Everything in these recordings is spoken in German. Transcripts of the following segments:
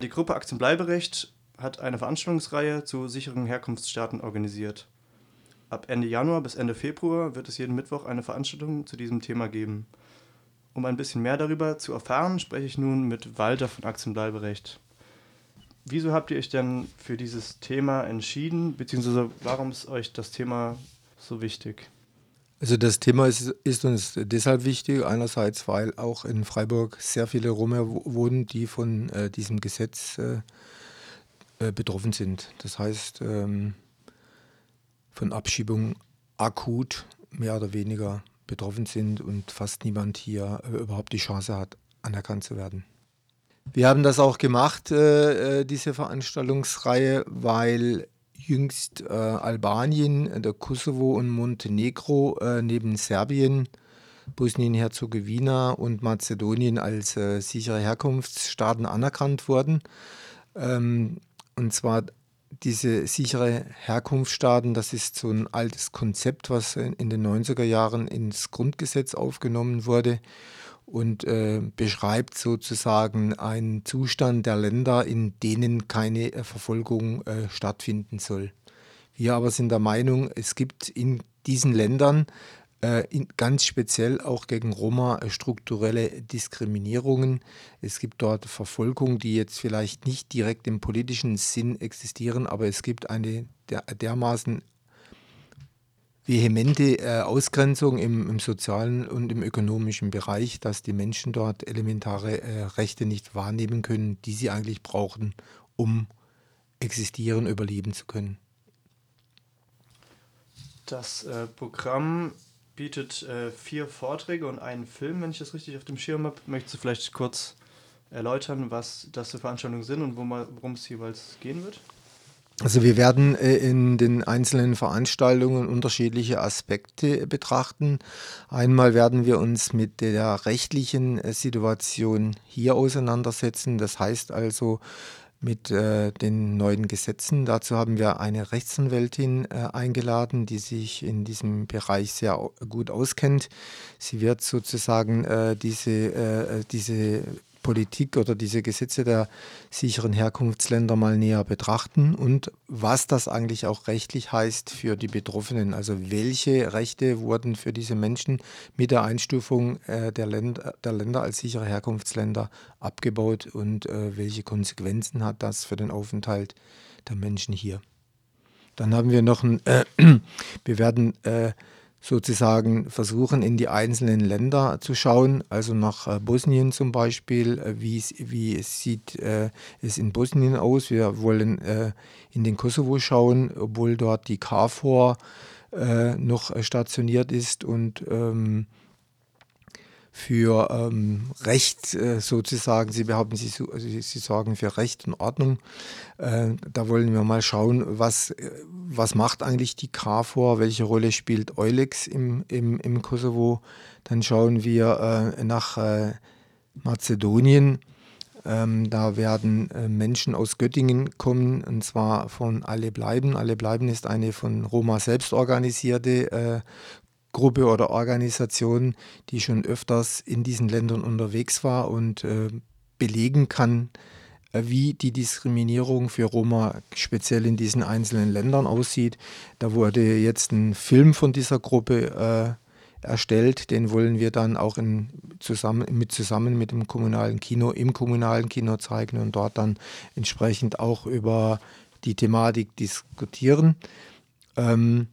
Die Gruppe Aktienbleiberecht hat eine Veranstaltungsreihe zu sicheren Herkunftsstaaten organisiert. Ab Ende Januar bis Ende Februar wird es jeden Mittwoch eine Veranstaltung zu diesem Thema geben. Um ein bisschen mehr darüber zu erfahren, spreche ich nun mit Walter von Aktienbleiberecht. Wieso habt ihr euch denn für dieses Thema entschieden, beziehungsweise warum ist euch das Thema so wichtig? Also das Thema ist, ist, uns deshalb wichtig, einerseits, weil auch in Freiburg sehr viele Roma wohnen, die von äh, diesem Gesetz äh, äh, betroffen sind. Das heißt, ähm, von Abschiebung akut mehr oder weniger betroffen sind und fast niemand hier äh, überhaupt die Chance hat, anerkannt zu werden. Wir haben das auch gemacht, äh, äh diese Veranstaltungsreihe, weil jüngst äh, Albanien, der Kosovo und Montenegro äh, neben Serbien, Bosnien-Herzegowina und Mazedonien als äh, sichere Herkunftsstaaten anerkannt wurden. Ähm, und zwar diese sichere Herkunftsstaaten, das ist so ein altes Konzept, was in den 90er Jahren ins Grundgesetz aufgenommen wurde und äh, beschreibt sozusagen einen Zustand der Länder, in denen keine äh, Verfolgung äh, stattfinden soll. Wir aber sind der Meinung, es gibt in diesen Ländern äh, ganz speziell auch gegen Roma äh, strukturelle Diskriminierungen. Es gibt dort Verfolgungen, die jetzt vielleicht nicht direkt im politischen Sinn existieren, aber es gibt eine der, dermaßen vehemente äh, Ausgrenzung im, im, sozialen und im ökonomischen Bereich, dass die Menschen dort elementare äh, Rechte nicht wahrnehmen können, die sie eigentlich brauchen, um existieren, überleben zu können. Das äh, Programm bietet äh, vier Vorträge und einen Film, wenn ich das richtig auf dem Schirm habe. Möchtest du vielleicht kurz erläutern, was das für Veranstaltungen sind und worum es jeweils gehen wird? Also wir werden äh, in den einzelnen Veranstaltungen unterschiedliche Aspekte betrachten. Einmal werden wir uns mit der rechtlichen äh, Situation hier auseinandersetzen. Das heißt also, mit äh, den neuen Gesetzen. Dazu haben wir eine Rechtsanwältin eingeladen, die sich in diesem Bereich sehr gut auskennt. Sie wird sozusagen diese, diese Politik oder diese Gesetze der sicheren Herkunftsländer mal näher betrachten und was das eigentlich auch rechtlich heißt für die Betroffenen. Also welche Rechte wurden für diese Menschen mit der Einstufung äh, der, Länder, der Länder als sichere Herkunftsländer abgebaut und äh, welche Konsequenzen hat das für den Aufenthalt der Menschen hier. Dann haben wir noch ein, äh, wir werden äh, sozusagen versuchen, in die einzelnen Länder zu schauen, also nach äh, Bosnien zum Beispiel, äh, wie, wie sieht äh, es in Bosnien aus. Wir wollen äh, in den Kosovo schauen, obwohl dort die KFOR äh, noch stationiert ist und ähm, für ähm, Recht äh, sozusagen, Sie behaupten, Sie, also Sie sorgen für Recht und Ordnung. Äh, da wollen wir mal schauen, was, äh, was macht eigentlich die KFOR, welche Rolle spielt Eulex im, im, im Kosovo. Dann schauen wir äh, nach äh, Mazedonien. Ähm, da werden äh, Menschen aus Göttingen kommen, und zwar von Alle Bleiben. Alle Bleiben ist eine von Roma selbst organisierte Gruppe oder Organisation, die schon öfters in diesen Ländern unterwegs war und äh, belegen kann, äh, wie die Diskriminierung für Roma speziell in diesen einzelnen Ländern aussieht. Da wurde jetzt ein Film von dieser Gruppe äh, erstellt, den wollen wir dann auch in, zusammen, mit, zusammen mit dem kommunalen Kino im kommunalen Kino zeigen und dort dann entsprechend auch über die Thematik diskutieren. Ähm,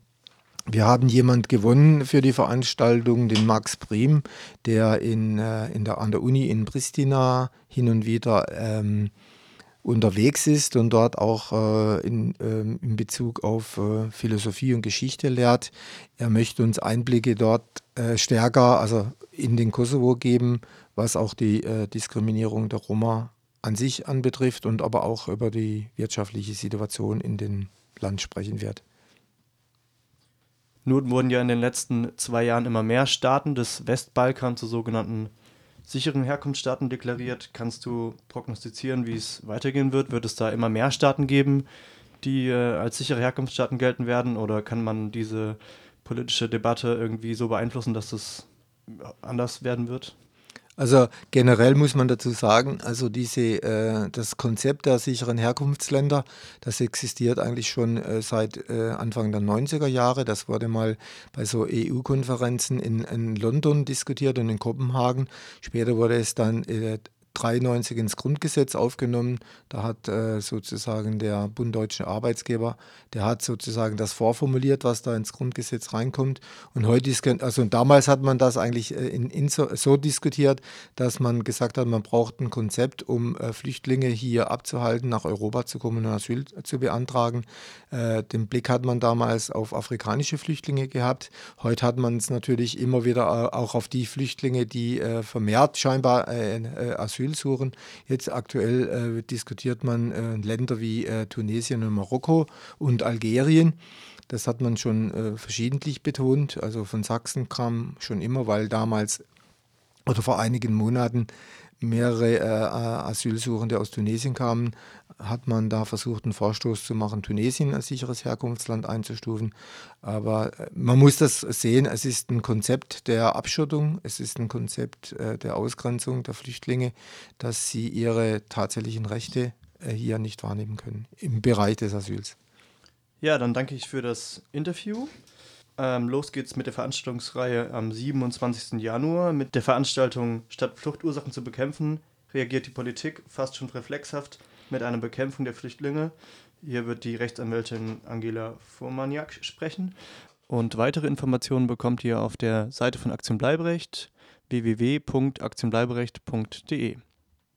wir haben jemand gewonnen für die Veranstaltung, den Max Prim, der in, äh, in der, an der Uni in Pristina hin und wieder ähm, unterwegs ist und dort auch äh, in, ähm, in Bezug auf äh, Philosophie und Geschichte lehrt. Er möchte uns Einblicke dort äh, stärker, also in den Kosovo geben, was auch die äh, Diskriminierung der Roma an sich anbetrifft und aber auch über die wirtschaftliche Situation in dem Land sprechen wird. Nun wurden ja in den letzten zwei Jahren immer mehr Staaten des Westbalkans zu sogenannten sicheren Herkunftsstaaten deklariert. Kannst du prognostizieren, wie es weitergehen wird? Wird es da immer mehr Staaten geben, die äh, als sichere Herkunftsstaaten gelten werden? Oder kann man diese politische Debatte irgendwie so beeinflussen, dass es anders werden wird? Also generell muss man dazu sagen, also diese, äh, das Konzept der sicheren Herkunftsländer, das existiert eigentlich schon äh, seit äh, Anfang der 90er Jahre. Das wurde mal bei so EU-Konferenzen in, in London diskutiert und in Kopenhagen. Später wurde es dann äh, 93 ins Grundgesetz aufgenommen. Da hat äh, sozusagen der Bund Deutsche Arbeitsgeber, der hat sozusagen das vorformuliert, was da ins Grundgesetz reinkommt. Und heute ist, also damals hat man das eigentlich äh, in, in so, so, diskutiert, dass man gesagt hat, man braucht ein Konzept, um äh, Flüchtlinge hier abzuhalten, nach Europa zu kommen und Asyl zu beantragen. Äh, den Blick hat man damals auf afrikanische Flüchtlinge gehabt. Heute hat man es natürlich immer wieder äh, auch auf die Flüchtlinge, die äh, vermehrt scheinbar Asyl Asyl suchen. Jetzt aktuell äh, diskutiert man äh, Länder wie äh, Tunesien und Marokko und Algerien. Das hat man schon äh, verschiedentlich betont. Also von Sachsen kam schon immer, weil damals oder vor einigen Monaten mehrere äh, Asylsuchende aus Tunesien kamen, hat man da versucht, einen Vorstoß zu machen, Tunesien als sicheres Herkunftsland einzustufen. Aber äh, man muss das sehen, es ist ein Konzept der Abschottung, es ist ein Konzept äh, der Ausgrenzung der Flüchtlinge, dass sie ihre tatsächlichen Rechte äh, hier nicht wahrnehmen können im Bereich des Asyls. Ja, dann danke ich für das Interview. Ähm, los geht's mit der Veranstaltungsreihe am 27. Januar. Mit der Veranstaltung Statt Fluchtursachen zu bekämpfen, reagiert die Politik fast schon reflexhaft mit einer Bekämpfung der Flüchtlinge. Hier wird die Rechtsanwältin Angela Furmaniak sprechen. Und weitere Informationen bekommt ihr auf der Seite von Aktion Bleibrecht www.aktionbleiberecht.de.